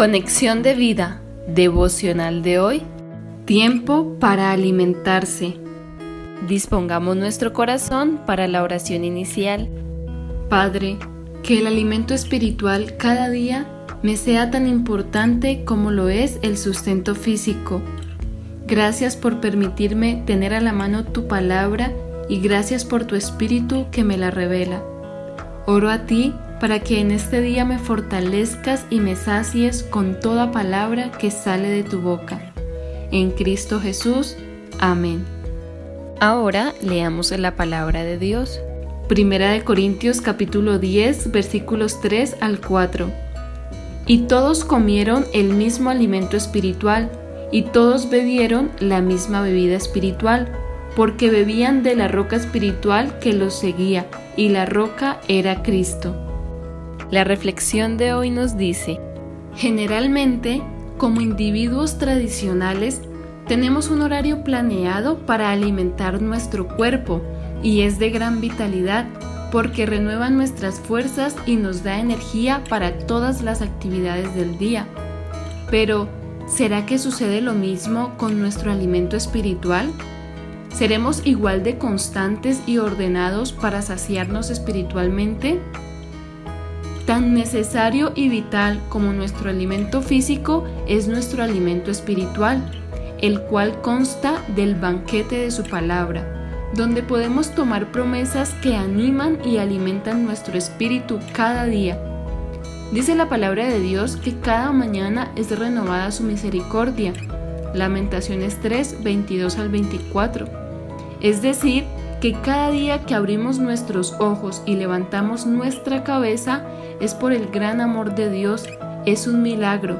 Conexión de vida devocional de hoy. Tiempo para alimentarse. Dispongamos nuestro corazón para la oración inicial. Padre, que el alimento espiritual cada día me sea tan importante como lo es el sustento físico. Gracias por permitirme tener a la mano tu palabra y gracias por tu espíritu que me la revela. Oro a ti para que en este día me fortalezcas y me sacies con toda palabra que sale de tu boca. En Cristo Jesús. Amén. Ahora leamos la palabra de Dios. Primera de Corintios capítulo 10 versículos 3 al 4. Y todos comieron el mismo alimento espiritual, y todos bebieron la misma bebida espiritual, porque bebían de la roca espiritual que los seguía, y la roca era Cristo. La reflexión de hoy nos dice, generalmente, como individuos tradicionales, tenemos un horario planeado para alimentar nuestro cuerpo y es de gran vitalidad porque renueva nuestras fuerzas y nos da energía para todas las actividades del día. Pero, ¿será que sucede lo mismo con nuestro alimento espiritual? ¿Seremos igual de constantes y ordenados para saciarnos espiritualmente? Tan necesario y vital como nuestro alimento físico es nuestro alimento espiritual, el cual consta del banquete de su palabra, donde podemos tomar promesas que animan y alimentan nuestro espíritu cada día. Dice la palabra de Dios que cada mañana es renovada su misericordia. Lamentaciones 3, 22 al 24. Es decir, que cada día que abrimos nuestros ojos y levantamos nuestra cabeza es por el gran amor de Dios, es un milagro.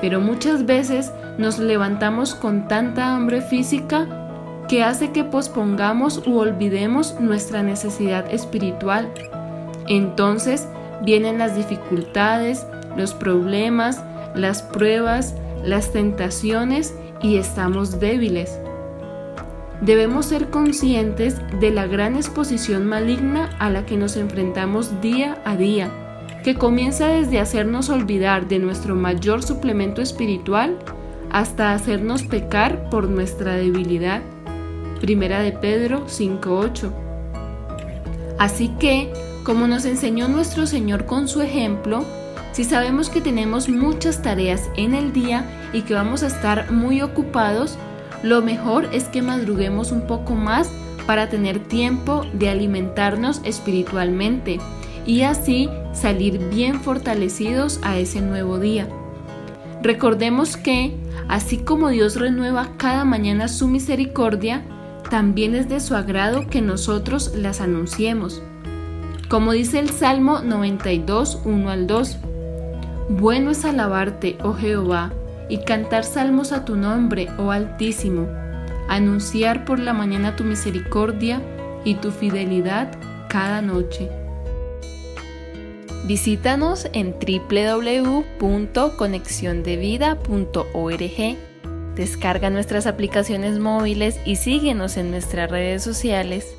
Pero muchas veces nos levantamos con tanta hambre física que hace que pospongamos u olvidemos nuestra necesidad espiritual. Entonces vienen las dificultades, los problemas, las pruebas, las tentaciones y estamos débiles debemos ser conscientes de la gran exposición maligna a la que nos enfrentamos día a día, que comienza desde hacernos olvidar de nuestro mayor suplemento espiritual hasta hacernos pecar por nuestra debilidad. Primera de Pedro 5.8. Así que, como nos enseñó nuestro Señor con su ejemplo, si sabemos que tenemos muchas tareas en el día y que vamos a estar muy ocupados, lo mejor es que madruguemos un poco más para tener tiempo de alimentarnos espiritualmente y así salir bien fortalecidos a ese nuevo día. Recordemos que, así como Dios renueva cada mañana su misericordia, también es de su agrado que nosotros las anunciemos. Como dice el Salmo 92, 1 al 2, Bueno es alabarte, oh Jehová, y cantar salmos a tu nombre, oh Altísimo, anunciar por la mañana tu misericordia y tu fidelidad cada noche. Visítanos en www.conexiondevida.org. Descarga nuestras aplicaciones móviles y síguenos en nuestras redes sociales